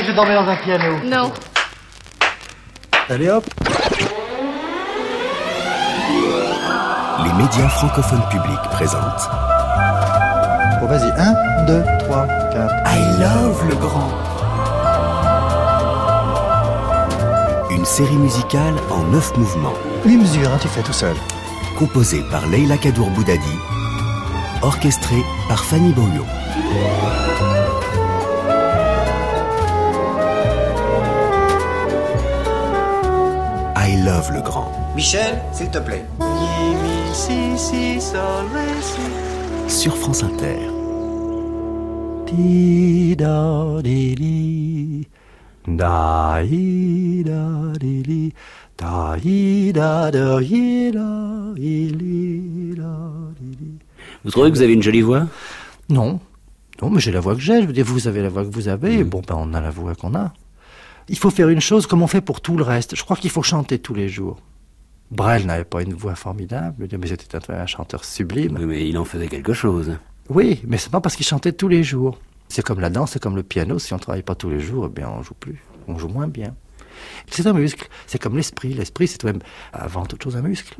Que je dormais dans un piano Non. Allez hop Les médias francophones publics présentent Bon, vas-y, 1, 2, 3, 4. I Love le Grand. Une série musicale en neuf mouvements, 8 mesures, hein, tu fais tout seul. composée par Leila Kadour Boudadi, orchestrée par Fanny Beaulieu. I Love le Grand. Michel, s'il te plaît. Sur France Inter. Vous trouvez que vous avez une jolie voix? Non. Non, mais j'ai la voix que j'ai. Je veux dire, vous avez la voix que vous avez. et Bon, ben, on a la voix qu'on a. Il faut faire une chose comme on fait pour tout le reste. Je crois qu'il faut chanter tous les jours. Brel n'avait pas une voix formidable, mais c'était un, un chanteur sublime. Oui, mais il en faisait quelque chose. Oui, mais c'est pas parce qu'il chantait tous les jours. C'est comme la danse, c'est comme le piano. Si on travaille pas tous les jours, eh bien, on joue plus. On joue moins bien. C'est un muscle. C'est comme l'esprit. L'esprit, c'est même avant toute chose un muscle.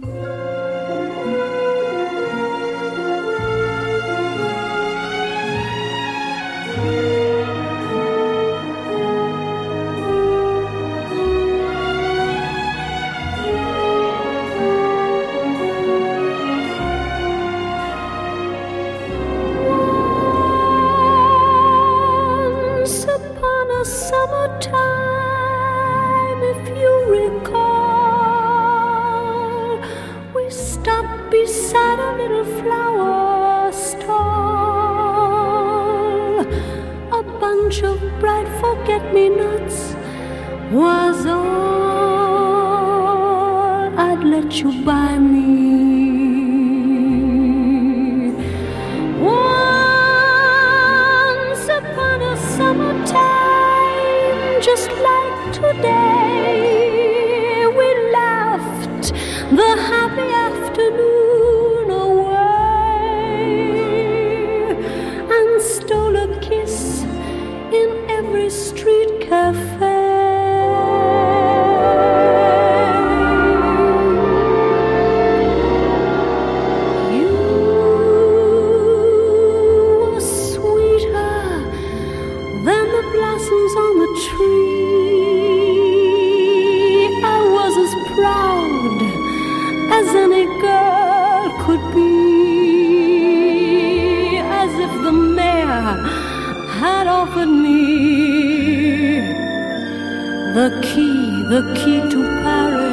Offered me the key, the key to Paris.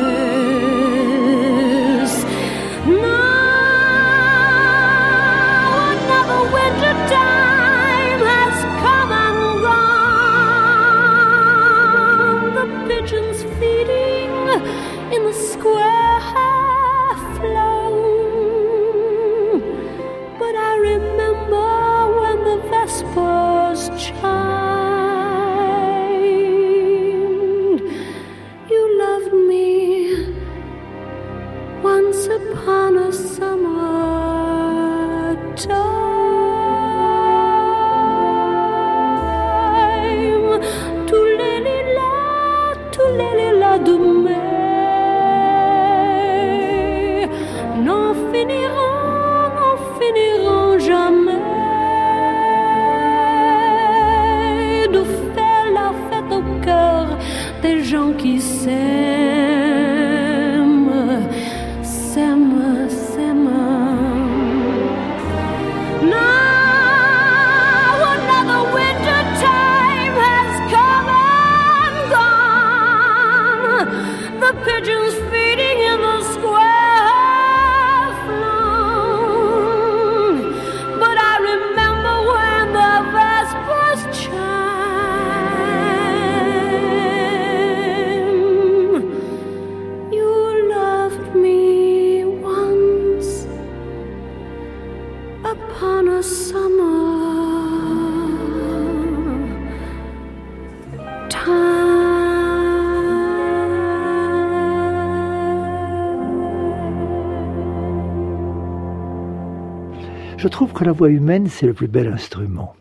Je trouve que la voix humaine, c'est le plus bel instrument.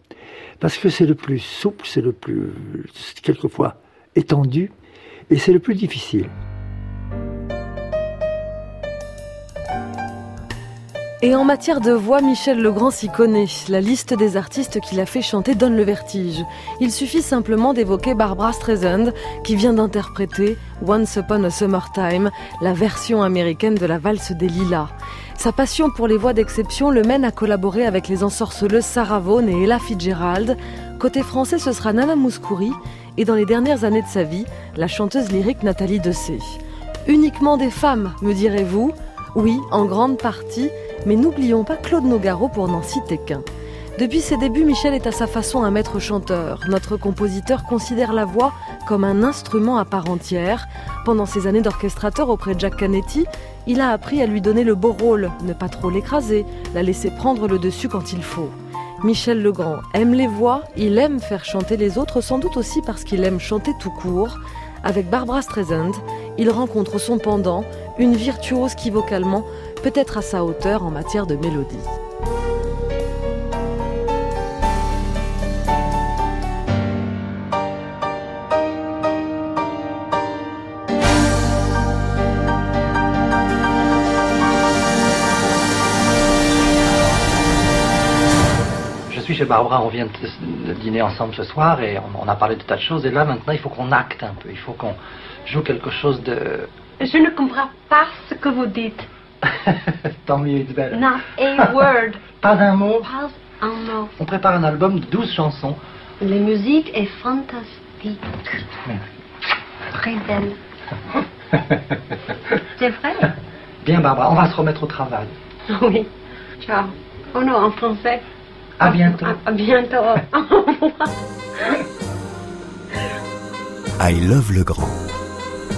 parce que c'est le plus souple, c'est le plus, quelquefois, étendu, et c'est le plus difficile. Et en matière de voix, Michel Legrand s'y connaît. La liste des artistes qu'il a fait chanter donne le vertige. Il suffit simplement d'évoquer Barbara Streisand, qui vient d'interpréter Once Upon a Summertime, la version américaine de la valse des lilas. Sa passion pour les voix d'exception le mène à collaborer avec les ensorceleuses Sarah Vaughan et Ella Fitzgerald. Côté français, ce sera Nana Mouskouri, et dans les dernières années de sa vie, la chanteuse lyrique Nathalie Dessay. Uniquement des femmes, me direz-vous? Oui, en grande partie, mais n'oublions pas Claude Nogaro pour n'en citer qu'un. Depuis ses débuts, Michel est à sa façon un maître chanteur. Notre compositeur considère la voix comme un instrument à part entière. Pendant ses années d'orchestrateur auprès de Jack Canetti, il a appris à lui donner le beau rôle, ne pas trop l'écraser, la laisser prendre le dessus quand il faut. Michel Legrand aime les voix, il aime faire chanter les autres, sans doute aussi parce qu'il aime chanter tout court. Avec Barbara Streisand, il rencontre son pendant, une virtuose qui vocalement peut être à sa hauteur en matière de mélodie. Je suis chez Barbara, on vient de, dîner ensemble ce soir et on, a parlé de tas de choses. Et là, maintenant, il faut qu'on acte un peu. Il faut qu'on joue quelque chose de. Je ne comprends pas ce que vous dites. Tant mieux, Isabelle. Not a word. Pas un mot. Pas un mot. On prépare un album de 12 chansons. La musique est fantastique. Très belle. C'est vrai? Bien, Barbara, on va se remettre au travail. Oui. Ciao. Oh non, en français. À bientôt. À, à bientôt. Au revoir. I Love le Grand.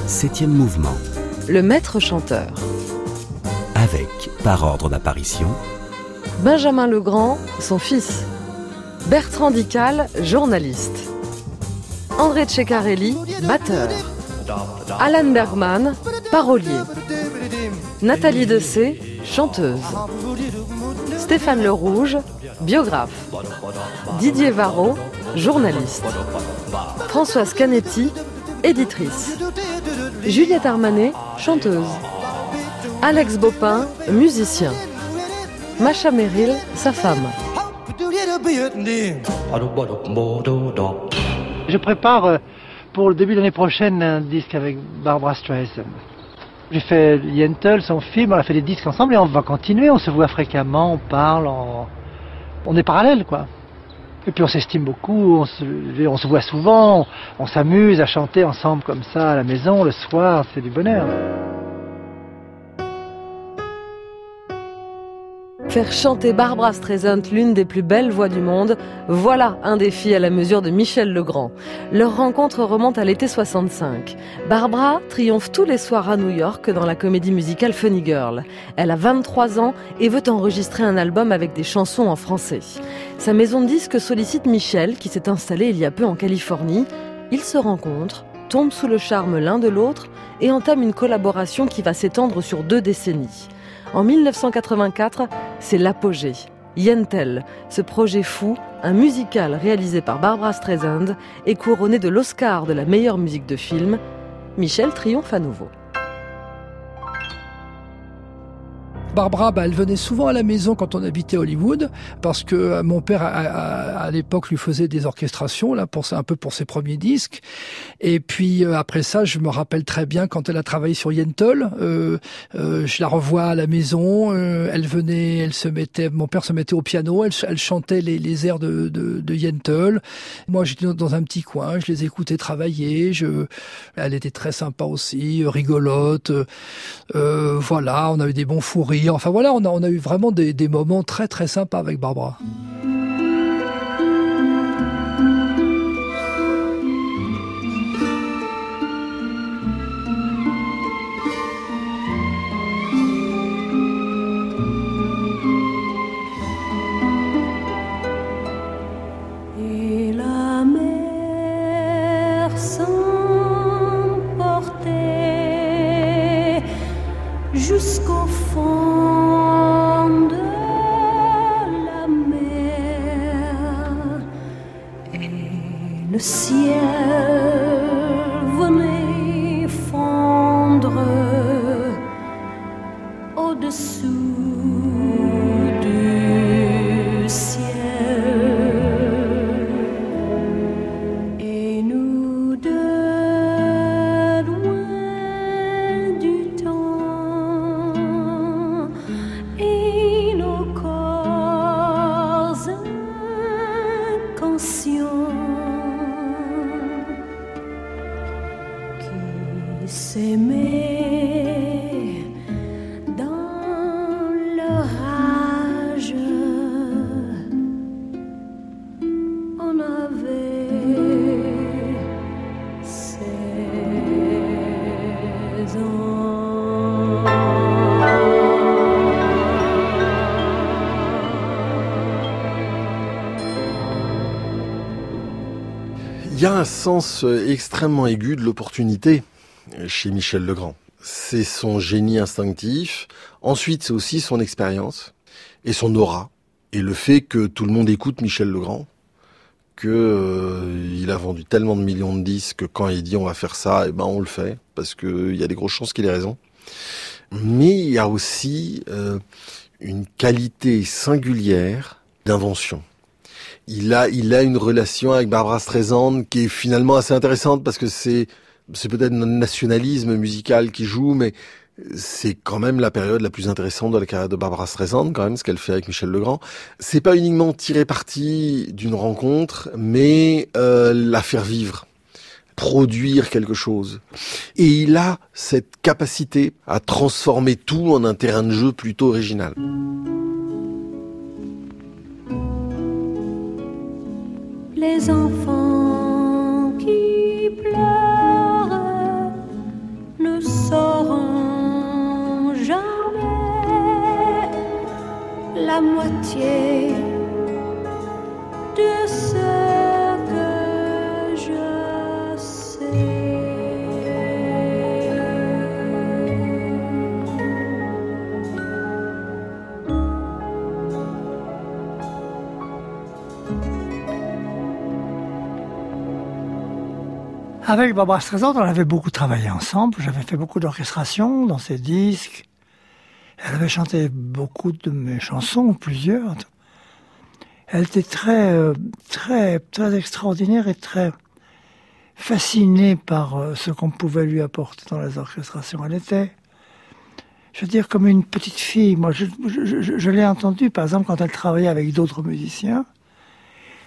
Septième mouvement. Le maître chanteur. Avec, par ordre d'apparition, Benjamin Legrand, son fils. Bertrand Dical, journaliste. André Ceccarelli, batteur. Alan Bergman, parolier. Nathalie Dessay, chanteuse. Stéphane Le Rouge, biographe. Didier Varro, journaliste. Françoise Canetti, éditrice. Juliette Armanet, chanteuse. Alex Bopin, musicien. Macha Merrill, sa femme. Je prépare euh, pour le début de l'année prochaine un disque avec Barbara Streisand. J'ai fait Yentl, son film, on a fait des disques ensemble et on va continuer, on se voit fréquemment, on parle, on, est parallèles quoi. Et puis on s'estime beaucoup, on se voit souvent, on s'amuse à chanter ensemble comme ça à la maison le soir, c'est du bonheur. Faire chanter Barbara Streisand, l'une des plus belles voix du monde, voilà un défi à la mesure de Michel Legrand. Leur rencontre remonte à l'été 65. Barbara triomphe tous les soirs à New York dans la comédie musicale Funny Girl. Elle a 23 ans et veut enregistrer un album avec des chansons en français. Sa maison de disques sollicite Michel, qui s'est installé il y a peu en Californie. Ils se rencontrent, tombent sous le charme l'un de l'autre et entament une collaboration qui va s'étendre sur deux décennies. En 1984, c'est l'apogée. Yentl, ce projet fou, un musical réalisé par Barbara Streisand, est couronné de l'Oscar de la meilleure musique de film. Michel triomphe à nouveau. Barbara, bah, elle venait souvent à la maison quand on habitait Hollywood, parce que euh, mon père, à, à, à l'époque, lui faisait des orchestrations, là, pour, un peu pour ses premiers disques. Et puis, euh, après ça, je me rappelle très bien quand elle a travaillé sur Yentl, euh, euh, je la revois à la maison, euh, elle venait, elle se mettait, mon père se mettait au piano, elle, chantait les, les, airs de, de, de Yentl. Moi, j'étais dans un petit coin, je les écoutais travailler, je, elle était très sympa aussi, rigolote, voilà, on avait des bons fous rires. Enfin voilà, on a, eu vraiment des moments très très sympas avec Barbara. Il y a un sens euh, extrêmement aigu de l'opportunité euh, chez Michel Legrand. C'est son génie instinctif. Ensuite, c'est aussi son expérience et son aura. Et le fait que tout le monde écoute Michel Legrand, que euh, il a vendu tellement de millions de disques que quand il dit on va faire ça, eh ben on le fait parce que il y a des grosses chances qu'il ait raison. Mais il y a aussi une qualité singulière d'invention. Il a, il a une relation avec Barbara Streisand qui est finalement assez intéressante parce que c'est, c'est peut-être un nationalisme musical qui joue, mais c'est quand même la période la plus intéressante de la carrière de Barbara Streisand, quand même, ce qu'elle fait avec Michel Legrand. C'est pas uniquement tirer parti d'une rencontre, mais euh, la faire vivre produire quelque chose. Et il a cette capacité à transformer tout en un terrain de jeu plutôt original. Les enfants qui pleurent ne sauront jamais la moitié de ce Avec Barbara Streisand, on avait beaucoup travaillé ensemble. J'avais fait beaucoup d'orchestration dans ses disques. Elle avait chanté beaucoup de mes chansons, plusieurs. Elle était très, euh, très, très extraordinaire et très fascinée par euh, ce qu'on pouvait lui apporter dans les orchestrations. Elle était, je veux dire, comme une petite fille. Moi, je, je, l'ai entendue, par exemple, quand elle travaillait avec d'autres musiciens.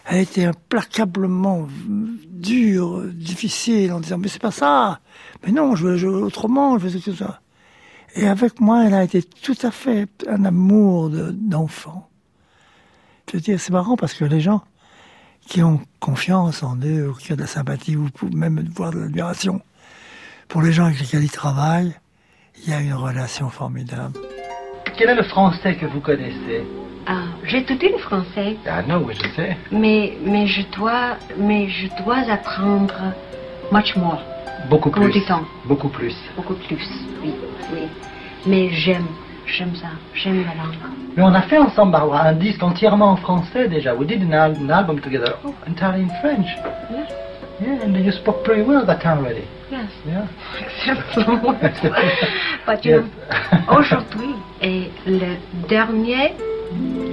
Elle était implacablement dure, difficile, en disant mais c'est pas ça, mais non, je veux jouer autrement, je veux tout ça. Et avec moi, elle a été tout à fait un amour de- d'enfant. je veux dire, c'est marrant parce que les gens qui ont confiance en eux, ou qui ont de la sympathie, ou même voir de l'admiration, pour les gens avec lesquels ils travaillent, il y a une relation formidable. Quel est le français que vous connaissez? Ah, j'ai tout le français, Ah non, oui, je sais. mais, mais, je dois, mais je dois apprendre much more, Beaucoup plus. Beaucoup plus. beaucoup plus. Oui, oui. Mais j'aime, j'aime ça, j'aime la langue. Mais on a fait ensemble, Barbara, un disque entièrement en français déjà. We did an, al- an album together, oh, entirely in French. Yes. Yeah, and you spoke pretty well that time already. Yes. Yeah. Except But you Yes. aujourd'hui est le dernier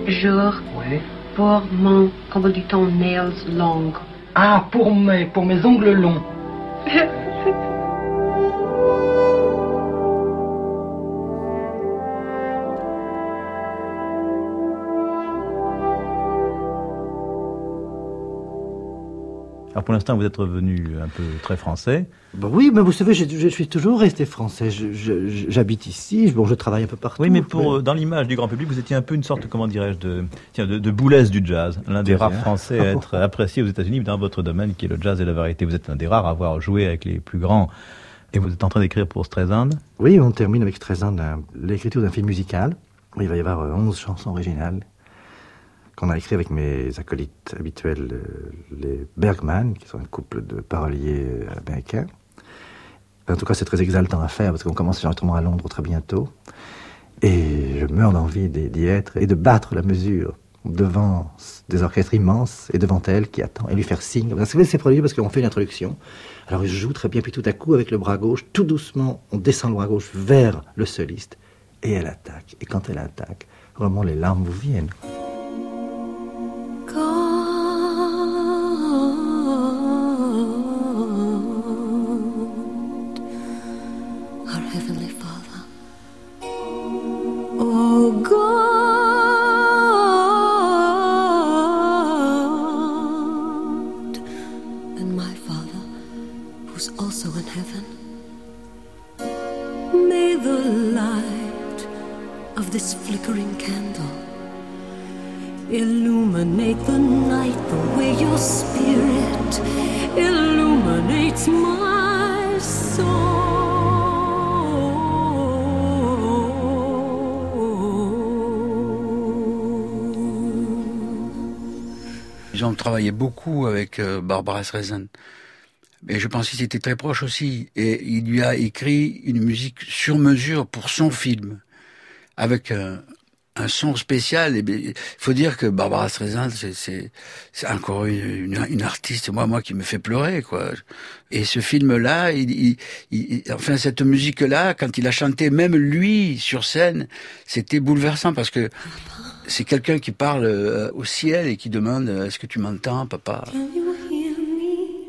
jour Oui. pour mon, comment dit-on, nails long. Ah, pour mes, pour mes ongles longs. Alors pour l'instant, vous êtes revenu un peu très français. Bah oui, mais vous savez, je, je suis toujours resté français. J'habite ici, bon, je travaille un peu partout. Oui, mais pour euh, dans l'image du grand public, vous étiez un peu une sorte, comment dirais-je, de, tiens, de, de boulesse du jazz. L'un des rares. Français à être apprécié aux États-Unis dans votre domaine, qui est le jazz et la variété. Vous êtes un des rares à avoir joué avec les plus grands. Et vous êtes en train d'écrire pour Streisand. Oui, on termine avec 13 ans d'un- l'écriture d'un film musical. Il va y avoir euh, 11 chansons originales qu'on a écrit avec mes acolytes habituels, euh, les Bergman, qui sont un couple de paroliers euh, américains. En tout cas, c'est très exaltant à faire parce qu'on commence l'enregistrement à Londres très bientôt. Et je meurs d'envie d'y être et de battre la mesure devant des orchestres immenses et devant elle qui attend et lui faire signe. C'est produit parce qu'on fait une introduction. Alors il joue très bien, puis tout à coup, avec le bras gauche, tout doucement, on descend le bras gauche vers le soliste et elle attaque. Et quand elle attaque, vraiment les larmes vous viennent. Euh, Barbara Streisand. Et je pense qu'ils étaient très proches aussi. Et il lui a écrit une musique sur mesure pour son film, avec un, un son spécial. Il faut dire que Barbara Streisand, c'est- encore une, artiste, moi, moi, qui me fait pleurer, quoi. Et ce film-là, il, il- il- enfin cette musique-là, quand il a chanté, même lui sur scène, c'était bouleversant parce que c'est quelqu'un qui parle euh, au ciel et qui demande euh, Est-ce que tu m'entends, papa?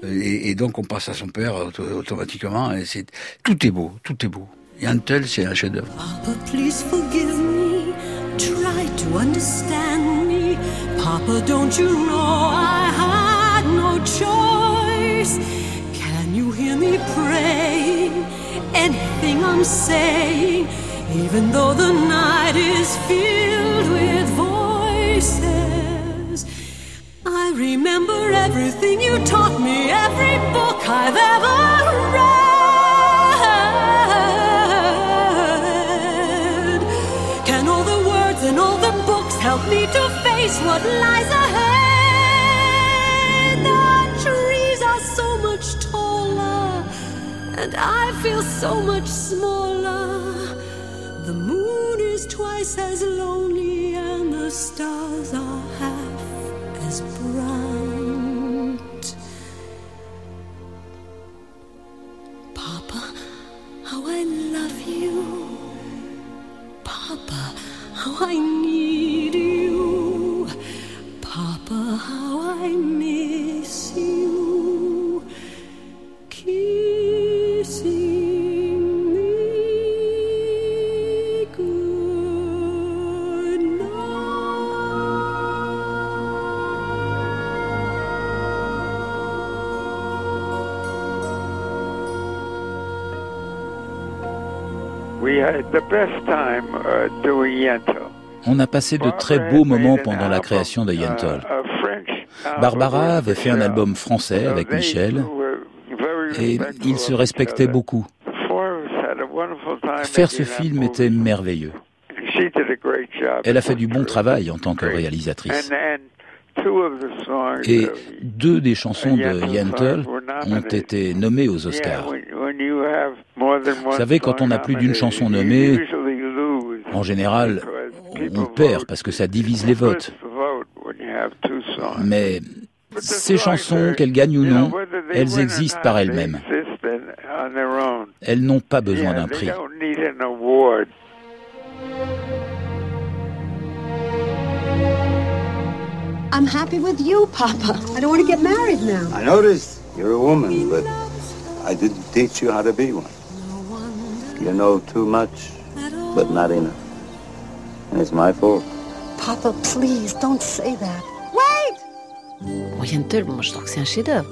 Et, et donc on passe à son père auto- automatiquement. Et c'est tout est beau, tout est beau. Yantel, c'est un chef-d'œuvre. Papa, please forgive me. Try to understand me. Papa, don't you know I had no choice? Can you hear me praying? Anything I'm saying, even though the night is filled with voices. I remember everything you taught me, every book I've ever read. Can all the words and all the books help me to face what lies ahead? The trees are so much taller, and I feel so much smaller. The moon is twice as lonely, and the stars are half as bright. Papa, how I love you. Papa, how I need you. Papa, how I miss On a passé de très beaux moments pendant la création de Yentl. Barbara avait fait un album français avec Michel et ils se respectaient beaucoup. Faire ce film était merveilleux. Elle a fait du bon travail en tant que réalisatrice. Et deux des chansons de Yentl ont été nommées aux Oscars. Yeah, when, when you have more than one Vous savez, quand on a plus d'une chanson nommée, en général, on perd parce que ça divise les votes. Mais ces chansons, qu'elles gagnent ou non, elles existent par elles-mêmes. Elles n'ont pas besoin d'un they prix. don't need an award. I'm happy with you, Papa. I don't want to get married now. I noticed you're a woman, but I didn't teach you how to be one. You know too much, but not enough. And it's my fault. Papa, please don't say that. Bon, Yentl, moi je trouve que c'est un chef-d'œuvre.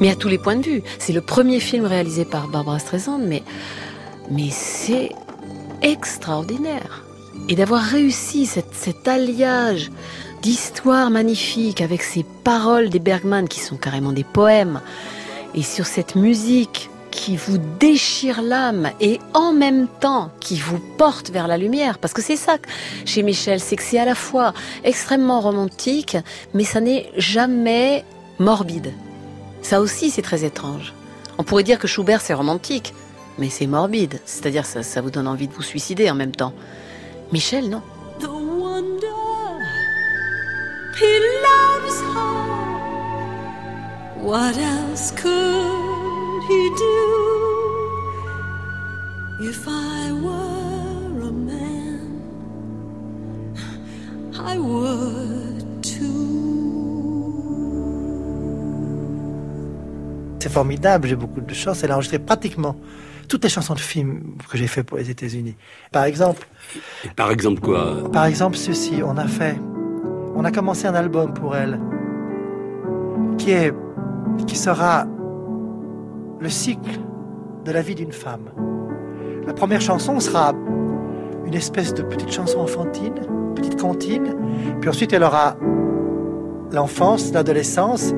Mais à tous les points de vue. C'est le premier film réalisé par Barbara Streisand, mais, mais c'est extraordinaire. Et d'avoir réussi cette- cet alliage d'histoires magnifiques avec ces paroles des Bergman qui sont carrément des poèmes, et sur cette musique qui vous déchire l'âme et en même temps qui vous porte vers la lumière. Parce que c'est ça chez Michel, c'est que c'est à la fois extrêmement romantique, mais ça n'est jamais morbide. Ça aussi, c'est très étrange. On pourrait dire que Schubert, c'est romantique, mais c'est morbide. C'est-à-dire, ça, ça vous donne envie de vous suicider en même temps. Michel, non. The wonder, he loves her. What else could he do if I were a man? I would C'est formidable, j'ai beaucoup de chance. Elle a enregistré pratiquement toutes les chansons de films que j'ai fait pour les États-Unis. Par exemple. par exemple quoi? Par exemple ceci, on a fait, on a commencé un album pour elle qui est, qui sera le cycle de la vie d'une femme. La première chanson sera une espèce de petite chanson enfantine, petite cantine, puis ensuite elle aura l'enfance, l'adolescence,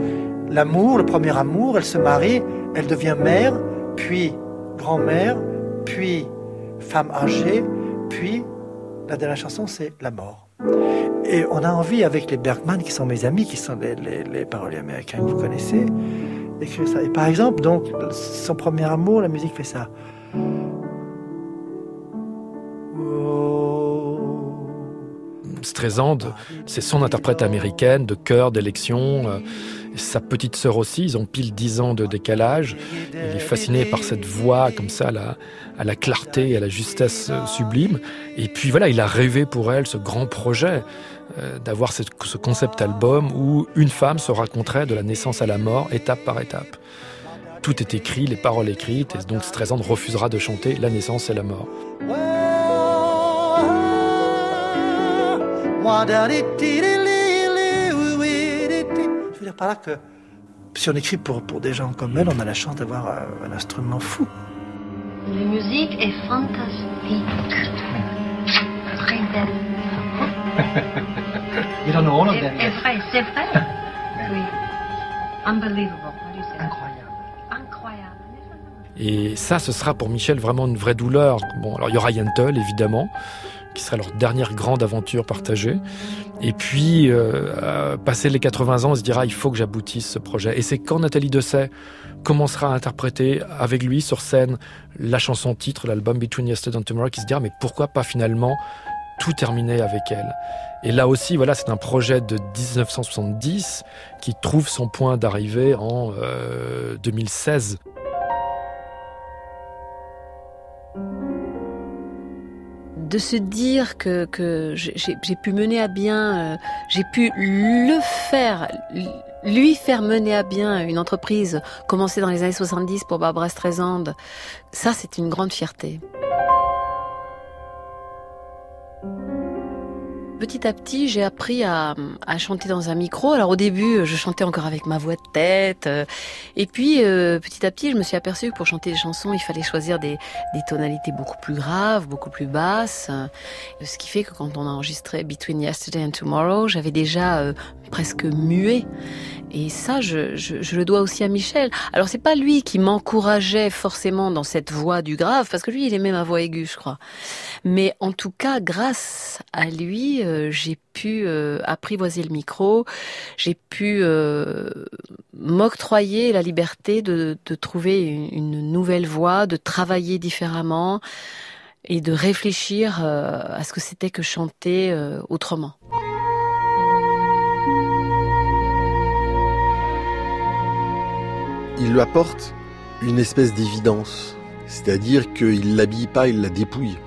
l'amour, le premier amour, elle se marie, elle devient mère, puis grand-mère, puis femme âgée, puis la dernière chanson, c'est la mort. Et on a envie, avec les Bergman, qui sont mes amis, qui sont les, paroliers américains que vous connaissez, Et par exemple, donc, son premier amour, la musique fait ça. Streisand, c'est son interprète américaine de chœur, d'élection. Sa petite sœur aussi, ils ont pile dix ans de décalage. Il est fasciné par cette voix comme ça, à la, à la clarté et à la justesse euh, sublime. Et puis voilà, il a rêvé pour elle ce grand projet euh, d'avoir ce concept album où une femme se raconterait de la naissance à la mort, étape par étape. Tout est écrit, les paroles écrites, et donc Streisand refusera de chanter la naissance et la mort. Dire par là que si on écrit pour, pour des gens comme elle, on a la chance d'avoir un, un, instrument fou. La musique est fantastique. Très belle. you don't know all of them. C'est vrai, c'est vrai. oui. Unbelievable. Incroyable. Incroyable. Et ça, ce sera pour Michel vraiment une vraie douleur. Bon, alors il y aura Yentl, évidemment, qui sera leur dernière grande aventure partagée. Et puis, euh, passer les 80 ans, on se dira, il faut que j'aboutisse ce projet. Et c'est quand Nathalie Dessay commencera à interpréter avec lui sur scène la chanson titre, l'album Between Yesterday and Tomorrow, qui se dira, mais pourquoi pas finalement tout terminer avec elle? Et là aussi, voilà, c'est un projet de 1970 qui trouve son point d'arrivée en euh, 2016. De se dire que, que j'ai pu mener à bien, euh, j'ai pu le faire, lui faire mener à bien une entreprise commencée dans les années 70 pour Barbara Streisand, ça c'est une grande fierté. Petit à petit, j'ai appris à, chanter dans un micro. Alors au début, je chantais encore avec ma voix de tête. Euh, et puis, euh, petit à petit, je me suis aperçue que pour chanter des chansons, il fallait choisir des, tonalités beaucoup plus graves, beaucoup plus basses. Euh, ce qui fait que quand on a enregistré Between Yesterday and Tomorrow, j'avais déjà presque muet. Et ça, je, je, le dois aussi à Michel. Alors c'est pas lui qui m'encourageait forcément dans cette voix du grave, parce que lui, il aimait ma voix aiguë, je crois. Mais en tout cas, grâce à lui, euh, j'ai pu euh, apprivoiser le micro, j'ai pu euh, m'octroyer la liberté de, de trouver une, nouvelle voix, de travailler différemment et de réfléchir à ce que c'était que chanter autrement. Il lui apporte une espèce d'évidence. C'est-à-dire qu'il l'habille pas, il la dépouille.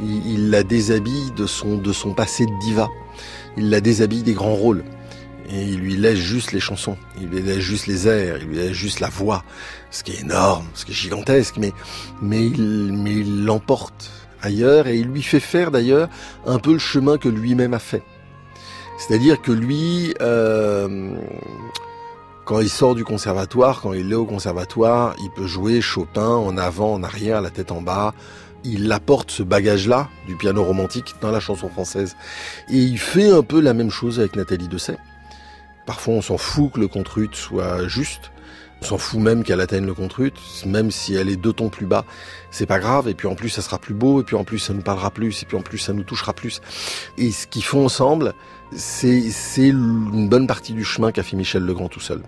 Il, la déshabille de son, de son passé de diva. Il la déshabille des grands rôles. Et il lui laisse juste les chansons. Il lui laisse juste les airs. Il lui laisse juste la voix. Ce qui est énorme, ce qui est gigantesque. Mais, mais il, mais il l'emporte ailleurs et il lui fait faire d'ailleurs un peu le chemin que lui-même a fait. C'est-à-dire que lui, euh, quand il sort du conservatoire, quand il est au conservatoire, il peut jouer Chopin en avant, en arrière, la tête en bas. Il apporte ce bagage-là du piano romantique dans la chanson française. Et il fait un peu la même chose avec Nathalie Dessay. Parfois, on s'en fout que le contrut soit juste. On s'en fout même qu'elle atteigne le contrut, même si elle est deux tons plus bas. C'est pas grave. Et puis en plus, ça sera plus beau. Et puis en plus, ça nous parlera plus. Et puis en plus, ça nous touchera plus. Et ce qu'ils font ensemble, c'est une bonne partie du chemin qu'a fait Michel Legrand tout seul.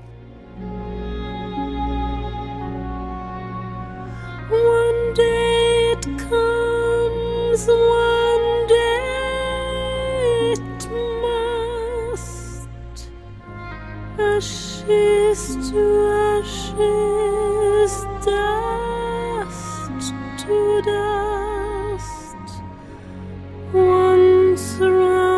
One day it must ashes to ashes dust to dust. Once around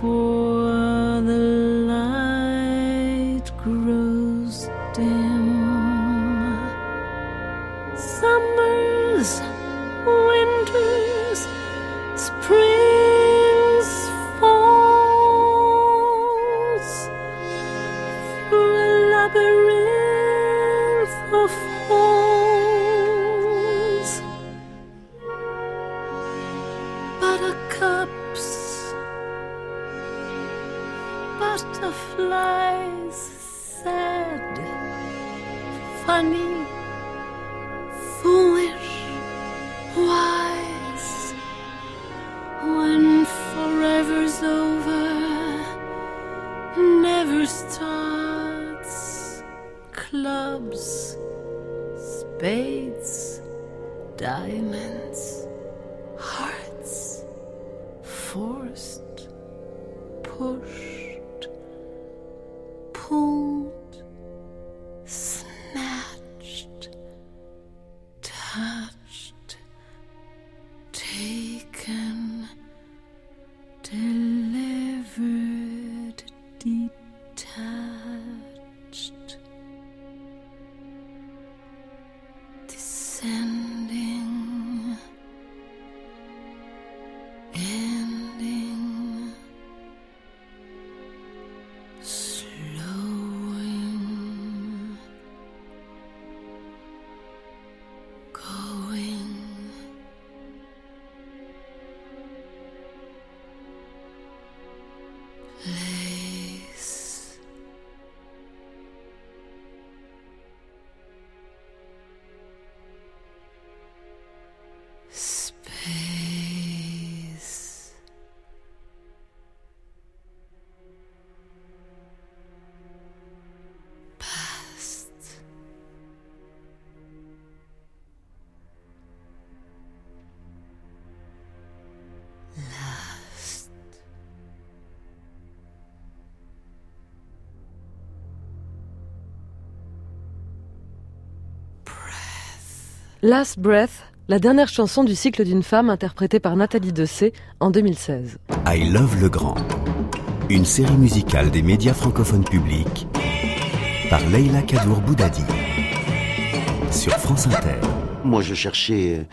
for the Last Breath, la dernière chanson du cycle d'une femme interprétée par Nathalie Dessay en 2016. I Love le Grand, une série musicale des médias francophones publics par Leila Kadour Boudadi sur France Inter. Moi, je cherchais euh,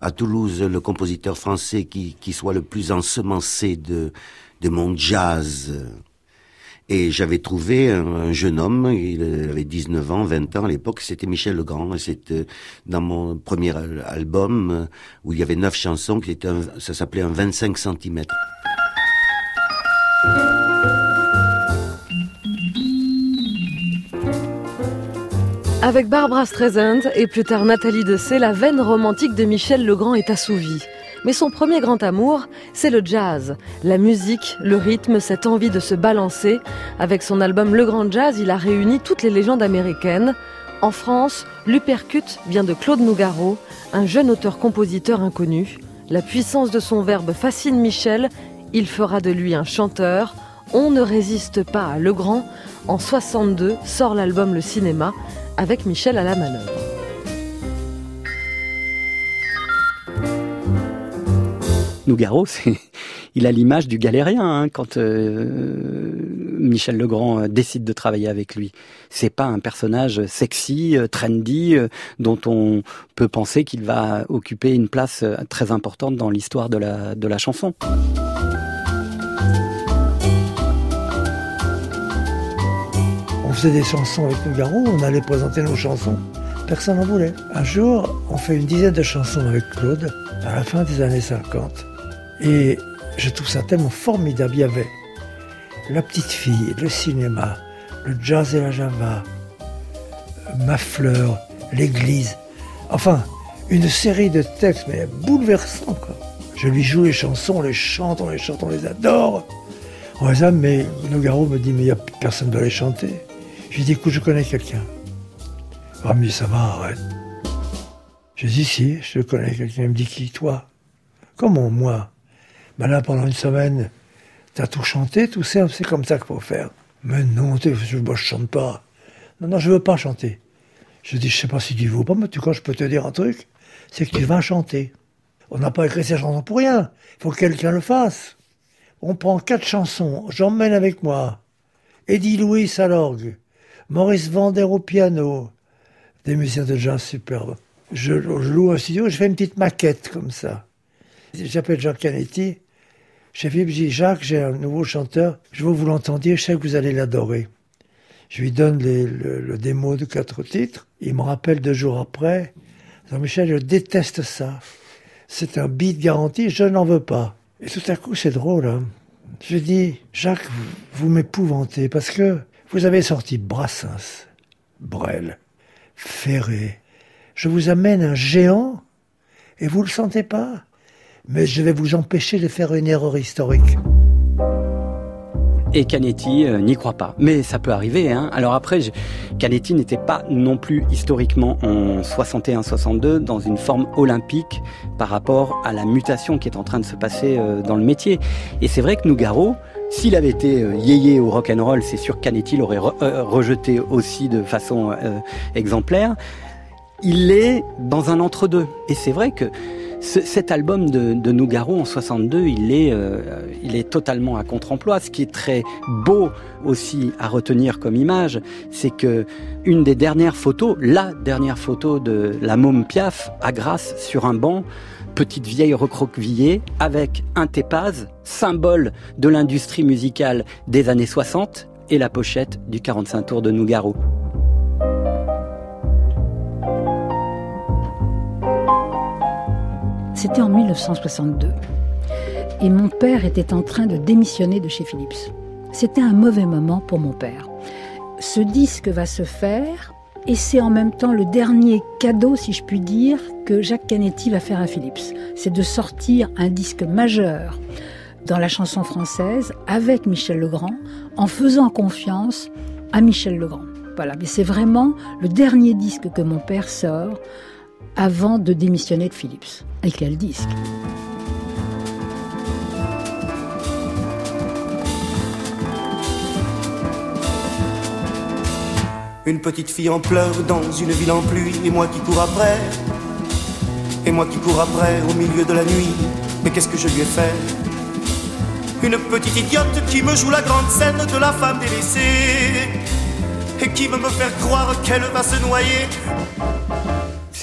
à Toulouse le compositeur français qui, qui soit le plus ensemencé de, de mon jazz et j'avais trouvé un, jeune homme, il avait 19 ans, 20 ans à l'époque, c'était Michel Legrand. C'était dans mon premier album où il y avait neuf chansons, ça s'appelait un 25 cm. Avec Barbara Streisand et plus tard Nathalie Dessay, la veine romantique de Michel Legrand est assouvie. Mais son premier grand amour, c'est le jazz. La musique, le rythme, cette envie de se balancer. Avec son album Le Grand Jazz, il a réuni toutes les légendes américaines. En France, l'Upercut vient de Claude Nougaro, un jeune auteur-compositeur inconnu. La puissance de son verbe fascine Michel. Il fera de lui un chanteur. On ne résiste pas à Le Grand. En 62 sort l'album Le Cinéma avec Michel à la manœuvre. Nougaro, il a l'image du galérien hein, quand euh, Michel Legrand euh, décide de travailler avec lui. C'est pas un personnage sexy, euh, trendy, dont on peut penser qu'il va occuper une place très importante dans l'histoire de la, de la chanson. On faisait des chansons avec Nougaro, on allait présenter nos chansons. Personne n'en voulait. Un jour, on fait une dizaine de chansons avec Claude, à la fin des années 50. Et je trouve ça tellement formidable. Il y avait La petite fille, le cinéma, le jazz et la java, Ma fleur, l'église. Enfin, une série de textes, mais bouleversants. Quoi. Je lui joue les chansons, on les chante, on les chante, on les adore. On les aime, mais Nogaro me dit, mais il n'y a personne de les chanter. Je lui dis, écoute, je connais quelqu'un. Ah, mais ça va, arrête. Je dis, si, je connais quelqu'un. Il me dit, qui, toi? Comment, moi? Ben là, pendant une semaine, t'as tout chanté, tout ça, c'est comme ça qu'il faut faire. Mais non, je, moi, je chante pas. Non, non, je veux pas chanter. Je dis, je sais pas si tu veux ou pas, mais tu crois, je peux te dire un truc, c'est que tu vas chanter. On n'a pas écrit ces chansons pour rien. Il faut que quelqu'un le fasse. On prend quatre chansons, j'emmène avec moi Eddie Louis à l'orgue, Maurice Vander au piano, des musiciens de jazz superbes. Je, loue un studio, je fais une petite maquette comme ça. J'appelle Jacques Canetti. Je dis Jacques, j'ai un nouveau chanteur, je veux vous l'entendiez, je sais que vous allez l'adorer. Je lui donne le, démo de quatre titres. Il me rappelle deux jours après. Jean-Michel, je déteste ça. C'est un beat garanti, je n'en veux pas. Et tout à coup, c'est drôle. Hein. Je dis, Jacques, vous, m'épouvantez parce que vous avez sorti Brassens, Brel, Ferré. Je vous amène un géant et vous le sentez pas? Mais je vais vous empêcher de faire une erreur historique. Et Canetti euh, n'y croit pas. Mais ça peut arriver. Hein. Alors après, Canetti n'était pas non plus historiquement en 61-62 dans une forme olympique par rapport à la mutation qui est en train de se passer euh, dans le métier. Et c'est vrai que Nougaro, s'il avait été euh, yéyé au rock and roll, c'est sûr que Canetti l'aurait rejeté aussi de façon exemplaire. Il est dans un entre-deux. Et c'est vrai que cet album de, Nougaro en 62, il est, euh, il est totalement à contre-emploi. Ce qui est très beau aussi à retenir comme image, c'est que une des dernières photos, la dernière photo de la môme Piaf à Grasse sur un banc, petite vieille recroquevillée avec un tépaz, symbole de l'industrie musicale des années 60 et la pochette du 45 tours de Nougaro. C'était en 1962. Et mon père était en train de démissionner de chez Philips. C'était un mauvais moment pour mon père. Ce disque va se faire et c'est en même temps le dernier cadeau, si je puis dire, que Jacques Canetti va faire à Philips. C'est de sortir un disque majeur dans la chanson française avec Michel Legrand en faisant confiance à Michel Legrand. Voilà, mais c'est vraiment le dernier disque que mon père sort avant de démissionner de Philips. Et quel disque Une petite fille en pleurs dans une ville en pluie, et moi qui cours après, et moi qui cours après au milieu de la nuit, mais qu'est-ce que je lui ai fait? Une petite idiote qui me joue la grande scène de la femme délaissée, et qui veut me faire croire qu'elle va se noyer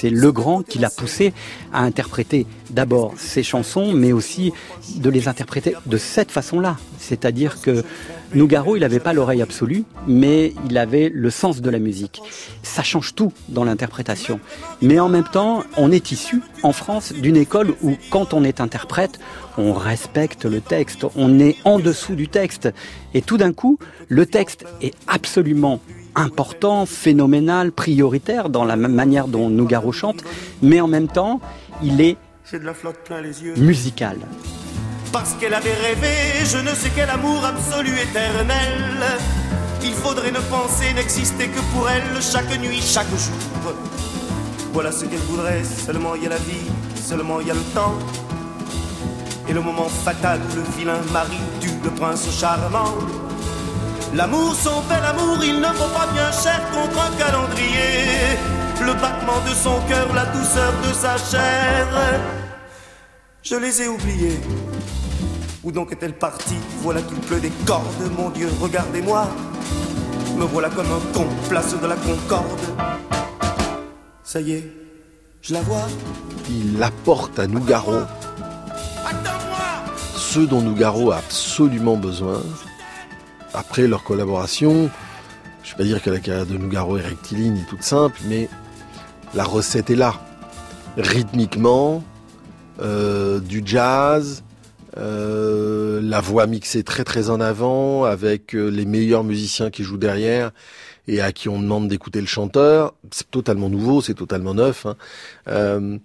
c'est Legrand qui l'a poussé à interpréter d'abord ses chansons, mais aussi de les interpréter de cette façon-là. C'est-à-dire que Nougaro, il n'avait pas l'oreille absolue, mais il avait le sens de la musique. Ça change tout dans l'interprétation. Mais en même temps, on est issu, en France, d'une école où, quand on est interprète, on respecte le texte, on est en dessous du texte. Et tout d'un coup, le texte est absolument important, phénoménal, prioritaire dans la même manière dont Nougaro chante, mais en même temps, il est, de la flotte plein les yeux. musical. Parce qu'elle avait rêvé, je ne sais quel amour absolu éternel. Il faudrait ne penser n'exister que pour elle chaque nuit, chaque jour. Voilà ce qu'elle voudrait, seulement il y a la vie, seulement il y a le temps. Et le moment fatal, le vilain mari du le prince charmant. L'amour, son bel amour, il ne vaut pas bien cher contre un calendrier. Le battement de son cœur, la douceur de sa chair. Je les ai oubliés. Où donc est-elle partie? Voilà qu'il pleut des cordes, mon Dieu, regardez-moi. Me voilà comme un con, place de la Concorde. Ça y est, je la vois. Il apporte à Nougaro ce dont Nougaro a absolument besoin, après leur collaboration, Je ne vais pas dire que la carrière de Nougaro est rectiligne et toute simple, mais la recette est là. Rythmiquement, euh, du jazz, euh, la voix mixée très très en avant, avec euh, les meilleurs musiciens qui jouent derrière et à qui on demande d'écouter le chanteur. C'est totalement nouveau, c'est totalement neuf. Hein. Euh,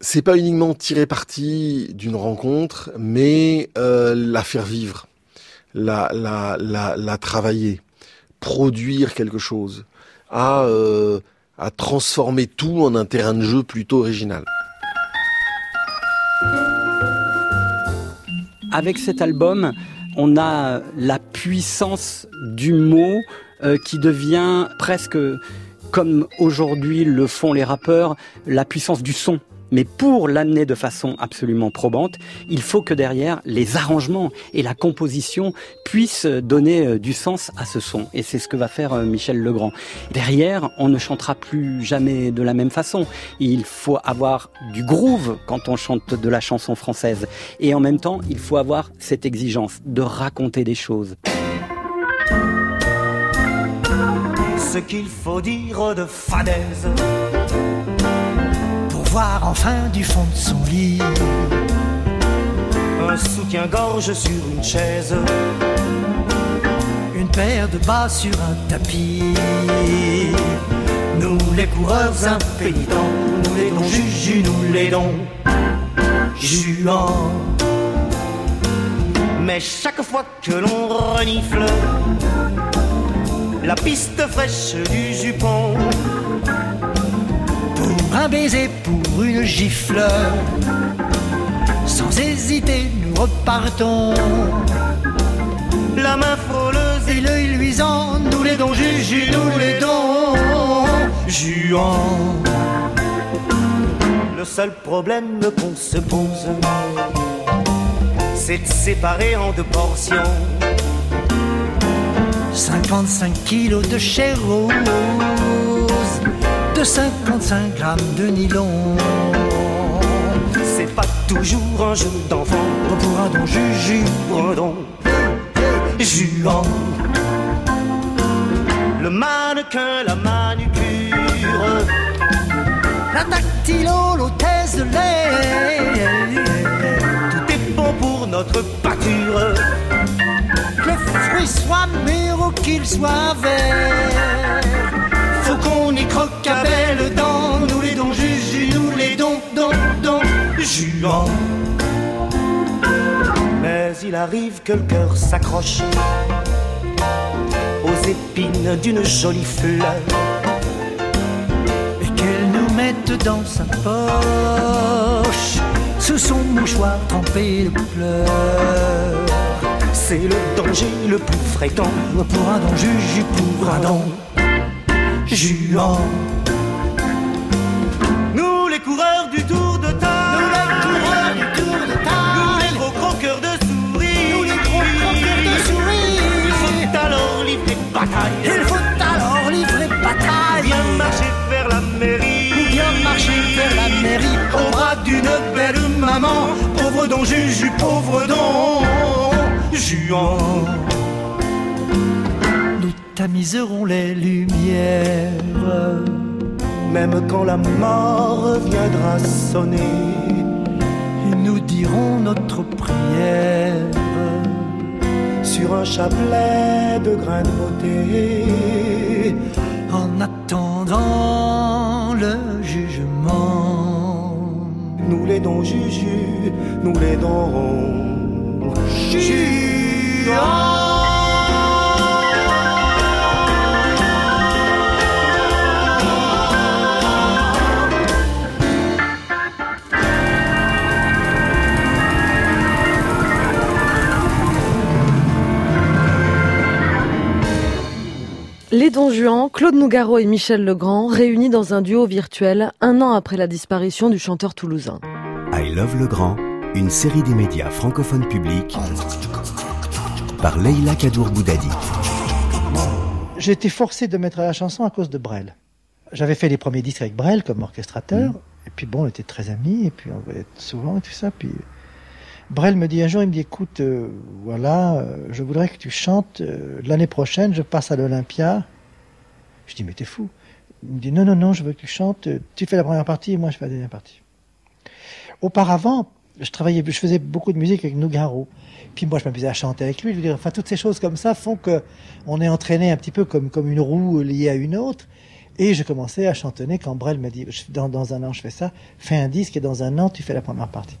c'est pas uniquement tirer parti d'une rencontre, mais euh, la faire vivre, la, travailler, produire quelque chose, à, euh, à transformer tout en un terrain de jeu plutôt original. Avec cet album, on a la puissance du mot euh, qui devient presque comme aujourd'hui le font les rappeurs, la puissance du son. Mais pour l'amener de façon absolument probante, il faut que derrière les arrangements et la composition puissent donner euh, du sens à ce son. Et c'est ce que va faire euh, Michel Legrand. Derrière, on ne chantera plus jamais de la même façon. Il faut avoir du groove quand on chante de la chanson française. Et en même temps, il faut avoir cette exigence de raconter des choses. Ce qu'il faut dire de fadaise voir enfin du fond de son lit. Un soutien-gorge sur une chaise. Une paire de bas sur un tapis. Nous les coureurs impénitents, nous les dons juju, nous les dons juants. Mais chaque fois que l'on renifle la piste fraîche du jupon, un baiser pour une gifle. Sans hésiter, nous repartons. La main frôleuse et l'œil luisant, nous les dons juju, nous les dons juant. Le seul problème qu'on se pose, c'est de séparer en deux portions. 55 kilos de chair de 55 grammes de nylon. C'est pas toujours un jeu d'enfant pour un don juju, un don juan. Le mannequin, la manucure, la dactylo, l'hôtesse de. Tout est bon pour notre pâture. Que le fruit soit mûr ou qu'il soit vert croque à belles dents. Nous les dons juju, nous les dons, dons, dons, juant. Mais il arrive que le cœur s'accroche aux épines d'une jolie fleur. Et qu'elle nous mette dans sa poche sous son mouchoir trempé de pleurs. C'est le danger le plus fréquent pour un don juju, pour un don juant. Nous les coureurs du tour de table, nous les coureurs du tour de table, nous les gros croqueurs de souris, nous les gros croqueurs de souris. Il faut alors livrer bataille, il faut alors livrer bataille. Bien marcher vers la mairie, ou bien marcher vers la mairie, au bras d'une belle maman. Pauvre don Juju, pauvre don Juan tamiseront les lumières. Même quand la mort viendra sonner, nous dirons notre prière sur un chapelet de grains de beauté. En attendant le jugement, nous les dons juju, nous les dons Les Don Juan, Claude Nougaro et Michel Legrand, réunis dans un duo virtuel un an après la disparition du chanteur toulousain. I Love Legrand, une série des médias francophones publics par Leila Kadour Boudadi. J'ai été forcé de mettre la chanson à cause de Brel. J'avais fait les premiers disques avec Brel comme orchestrateur, mmh. et puis bon, on était très amis, et puis on voyait souvent et tout ça, puis Brel me dit un jour, il me dit, écoute, euh, voilà, euh, je voudrais que tu chantes, euh, l'année prochaine, je passe à l'Olympia, Je dis, mais t'es fou. Il me dit, non, non, non, je veux que tu chantes, tu fais la première partie et moi je fais la deuxième partie. Auparavant, je travaillais, je faisais beaucoup de musique avec Nougaro. Puis moi, je m'amusais à chanter avec lui. Enfin, toutes ces choses comme ça font que on est entraîné un petit peu comme, comme une roue liée à une autre. Et je commençais à chantonner quand Brel m'a dit, dans, dans un an, je fais ça, fais un disque et dans un an, tu fais la première partie.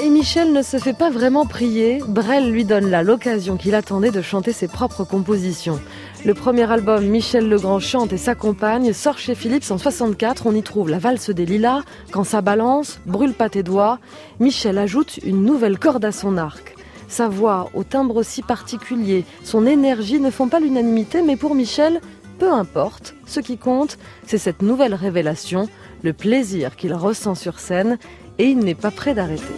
Et Michel ne se fait pas vraiment prier, Brel lui donne là l'occasion qu'il attendait de chanter ses propres compositions. Le premier album Michel Legrand chante et s'accompagne sort chez Philips en 64, on y trouve la valse des lilas, quand ça balance, brûle pas tes doigts. Michel ajoute une nouvelle corde à son arc. Sa voix, au timbre si particulier, son énergie ne font pas l'unanimité, mais pour Michel, peu importe, ce qui compte, c'est cette nouvelle révélation, le plaisir qu'il ressent sur scène, et il n'est pas prêt d'arrêter.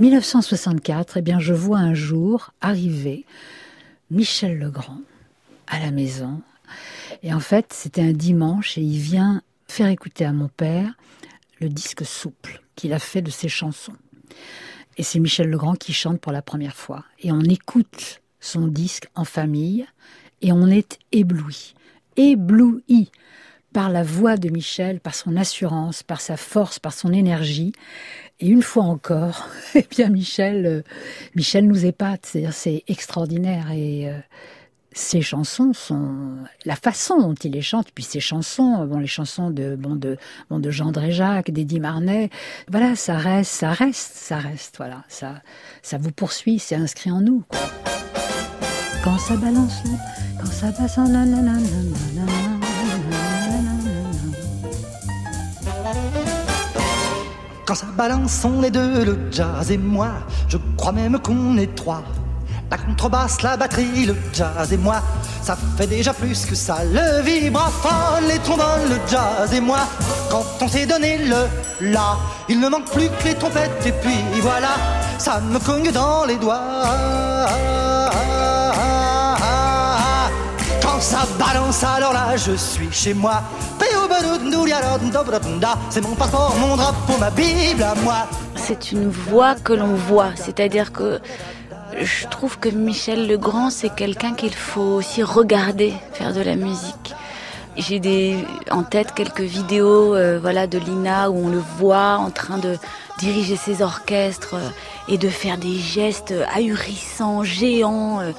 1964, eh bien, je vois un jour arriver Michel Legrand à la maison. Et en fait, c'était un dimanche et il vient faire écouter à mon père le disque souple qu'il a fait de ses chansons. Et c'est Michel Legrand qui chante pour la première fois. Et on écoute son disque en famille et on est ébloui. Ébloui par la voix de Michel, par son assurance, par sa force, par son énergie. Et une fois encore, eh bien Michel, euh, Michel nous épate. C'est extraordinaire et euh, ses chansons sont la façon dont il les chante. Puis ses chansons, bon les chansons de bon de bon de Jean Dréjac, d'Eddie Marnet, voilà ça reste, ça reste, ça reste. Voilà ça ça vous poursuit, c'est inscrit en nous. Quand ça balance, quand ça passe, Quand ça balance, on est deux, le jazz et moi. Je crois même qu'on est trois. La contrebasse, la batterie, le jazz et moi. Ça fait déjà plus que ça. Le vibraphone, les trombones, le jazz et moi. Quand on s'est donné le la, il ne manque plus que les trompettes. Et puis voilà, ça me cogne dans les doigts. Ça balance, alors là, je suis chez moi. C'est mon passeport, mon drapeau, ma Bible à moi. C'est une voix que l'on voit, c'est-à-dire que je trouve que Michel Legrand, c'est quelqu'un qu'il faut aussi regarder faire de la musique. J'ai des, en tête quelques vidéos euh, voilà, de Lina où on le voit en train de diriger ses orchestres euh, et de faire des gestes ahurissants, géants. Euh.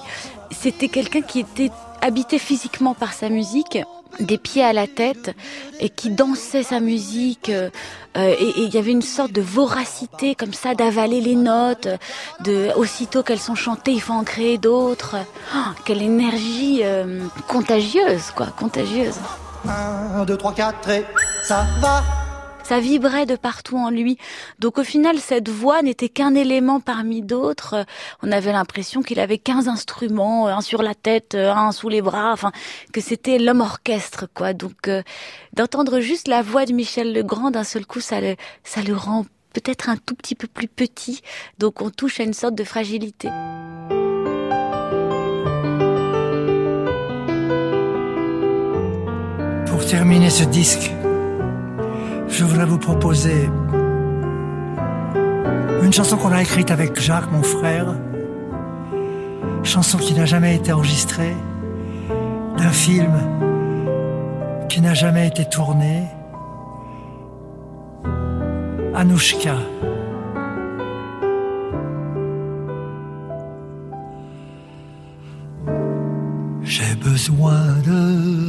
C'était quelqu'un qui était habité physiquement par sa musique, des pieds à la tête et qui dansait sa musique euh, euh, et il y avait une sorte de voracité comme ça d'avaler les notes de aussitôt qu'elles sont chantées il faut en créer d'autres. Oh, quelle énergie euh, contagieuse quoi contagieuse. 1 2 3 4 et ça va ça vibrait de partout en lui. Donc au final, cette voix n'était qu'un élément parmi d'autres. On avait l'impression qu'il avait 15 instruments, un sur la tête, un sous les bras, enfin que c'était l'homme orchestre quoi. Donc euh, d'entendre juste la voix de Michel Legrand d'un seul coup, ça le, ça le rend peut-être un tout petit peu plus petit. Donc on touche à une sorte de fragilité. Pour terminer ce disque, je voudrais vous proposer une chanson qu'on a écrite avec Jacques, mon frère, chanson qui n'a jamais été enregistrée, d'un film qui n'a jamais été tourné, Anouchka. J'ai besoin de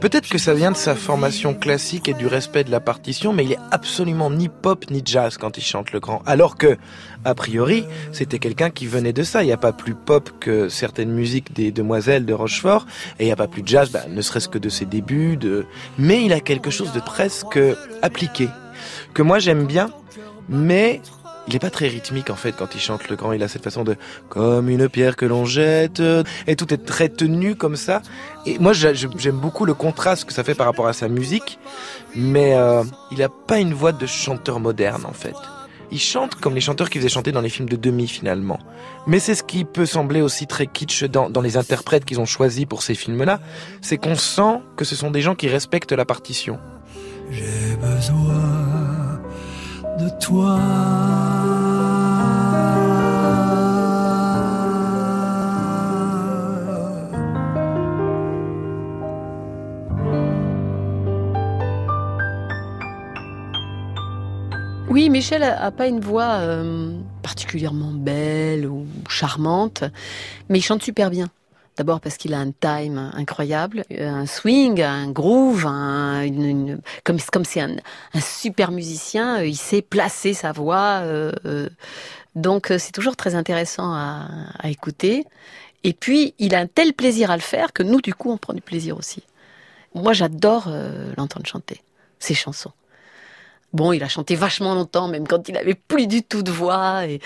Peut-être que ça vient de sa formation classique et du respect de la partition, mais il est absolument ni pop ni jazz quand il chante le grand. Alors que, a priori, c'était quelqu'un qui venait de ça. Il n'y a pas plus pop que certaines musiques des demoiselles de Rochefort, et il n'y a pas plus jazz, bah, ne serait-ce que de ses débuts, de... mais il a quelque chose de presque appliqué, que moi j'aime bien, mais il est pas très rythmique en fait quand il chante le grand. Il a cette façon de comme une pierre que l'on jette et tout est très tenu comme ça. Et moi j'aime beaucoup le contraste que ça fait par rapport à sa musique, mais euh, il a pas une voix de chanteur moderne en fait. Il chante comme les chanteurs qui faisaient chanter dans les films de demi finalement. Mais c'est ce qui peut sembler aussi très kitsch dans, dans les interprètes qu'ils ont choisis pour ces films-là, c'est qu'on sent que ce sont des gens qui respectent la partition. J'ai besoin oui, Michel a, pas une voix euh, particulièrement belle ou charmante, mais il chante super bien. D'abord parce qu'il a un time incroyable, un swing, un groove, comme c'est un, super musicien, il sait placer sa voix. Euh, euh donc c'est toujours très intéressant à, écouter. Et puis il a un tel plaisir à le faire que nous du coup on prend du plaisir aussi. Moi j'adore euh, l'entendre chanter ses chansons. Bon, il a chanté vachement longtemps, même quand il avait plus du tout de voix et,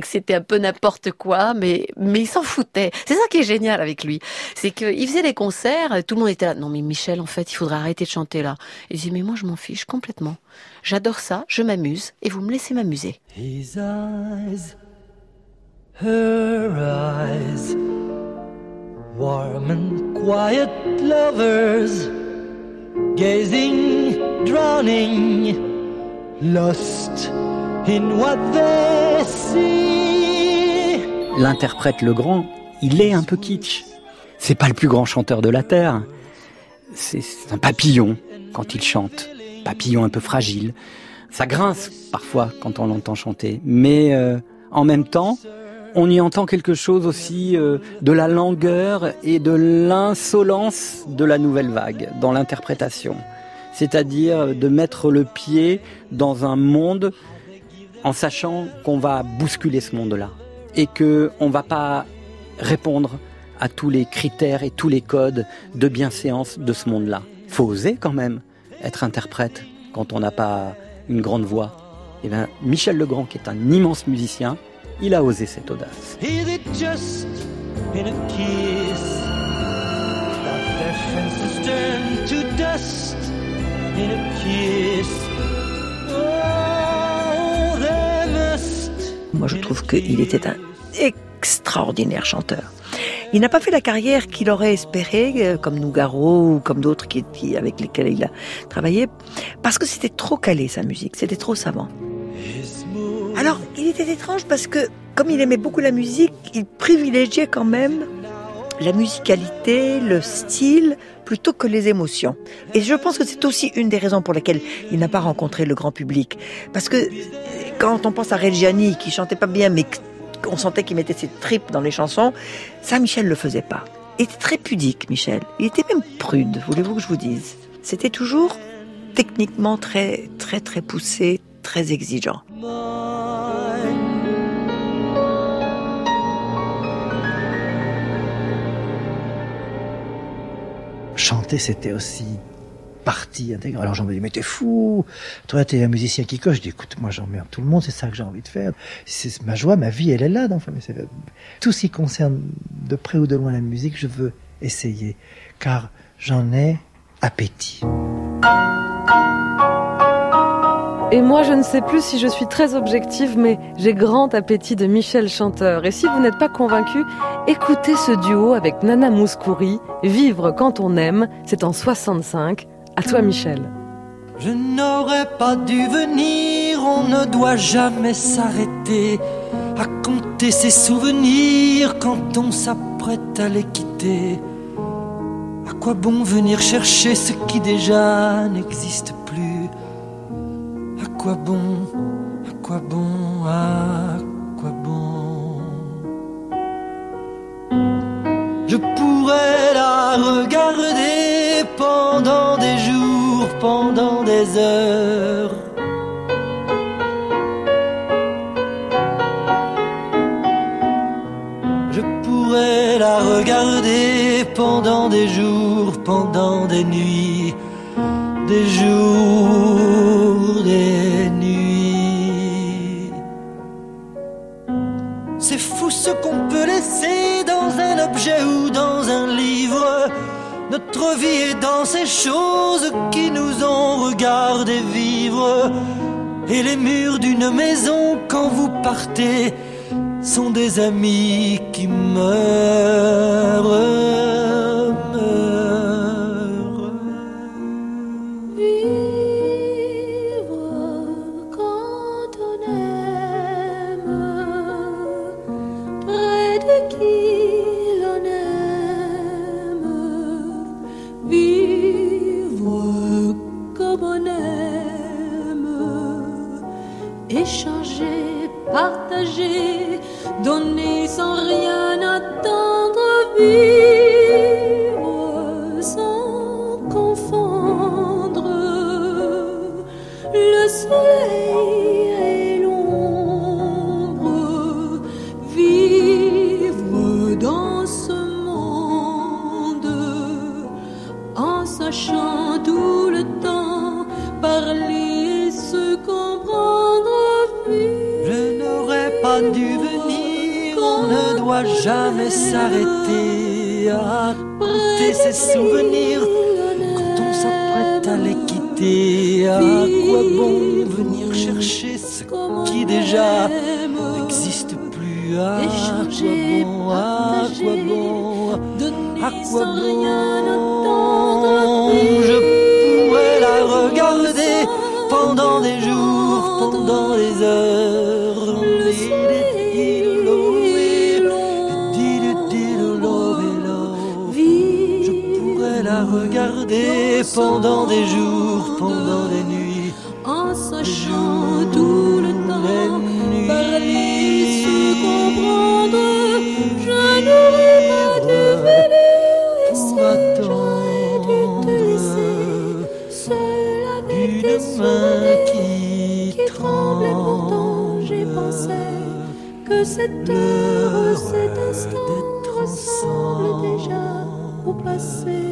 que c'était un peu n'importe quoi, mais, mais il s'en foutait. C'est ça qui est génial avec lui. C'est qu'il faisait des concerts, tout le monde était là. Non, mais Michel, en fait, il faudrait arrêter de chanter là. Il dit, mais moi, je m'en fiche complètement. J'adore ça, je m'amuse et vous me laissez m'amuser. His eyes, her eyes, warm and quiet lovers, gazing, drowning lost in what they see. L'interprète le grand, il est un peu kitsch. C'est pas le plus grand chanteur de la terre. C'est un papillon quand il chante. Papillon un peu fragile. Ça grince parfois quand on l'entend chanter. Mais euh, en même temps, on y entend quelque chose aussi euh, de la langueur et de l'insolence de la nouvelle vague dans l'interprétation c'est-à-dire de mettre le pied dans un monde en sachant qu'on va bousculer ce monde-là et que on va pas répondre à tous les critères et tous les codes de bienséance de ce monde-là. Faut oser quand même être interprète quand on n'a pas une grande voix. Et eh bien, Michel Legrand, qui est un immense musicien, il a osé cette audace. Moi, je trouve qu'il était un extraordinaire chanteur. Il n'a pas fait la carrière qu'il aurait espéré, euh, comme Nougaro ou comme d'autres qui, avec lesquels il a travaillé, parce que c'était trop calé sa musique, c'était trop savant. Alors, il était étrange parce que, comme il aimait beaucoup la musique, il privilégiait quand même la musicalité, le style, plutôt que les émotions. Et je pense que c'est aussi une des raisons pour lesquelles il n'a pas rencontré le grand public. Parce que quand on pense à Reggiani, qui chantait pas bien, mais on sentait qu'il mettait ses tripes dans les chansons, ça, Michel le faisait pas. Il était très pudique, Michel. Il était même prude, voulez-vous que je vous dise. C'était toujours techniquement très, très, très poussé, très exigeant. Chanter, c'était aussi partie intégrale. Alors j'en me dis, mais t'es fou Toi, t'es un musicien qui coche. Je dis, écoute, moi j'emmerde tout le monde, c'est ça que j'ai envie de faire. C'est ma joie, ma vie, elle est là. Enfin, mais tout ce qui concerne de près ou de loin la musique, je veux essayer, car j'en ai appétit. Et moi, je ne sais plus si je suis très objective, mais j'ai grand appétit de Michel Chanteur. Et si vous n'êtes pas convaincu, écoutez ce duo avec Nana Mouskouri, Vivre quand on aime, c'est en 65. À toi, Michel. Je n'aurais pas dû venir, on ne doit jamais s'arrêter à compter ses souvenirs quand on s'apprête à les quitter. À quoi bon venir chercher ce qui déjà n'existe plus? Quoi bon, à quoi bon, à quoi bon Je pourrais la regarder pendant des jours, pendant des heures. Je pourrais la regarder pendant des jours, pendant des nuits, des jours, Vie est dans ces choses qui nous ont regardé vivre. Et les murs d'une maison, quand vous partez, sont des amis qui meurent. Le temps parler, se comprendre, Je n'aurais pas dû venir, on ne doit jamais s'arrêter à compter ses souvenirs. Quand on s'apprête à les quitter. À quoi bon venir chercher ce qui déjà n'existe plus? À quoi bon, à quoi bon, à quoi bon? Je pendant des jours, pendant des nuits, en sachant tout le temps parler, se comprendre. Je n'aurais pas dû venir ici, j'aurais dû te laisser seul avec tes mains qui, qui tremblent. Pourtant, j'ai pensé que cette heure, cet instant ressemble déjà au passé.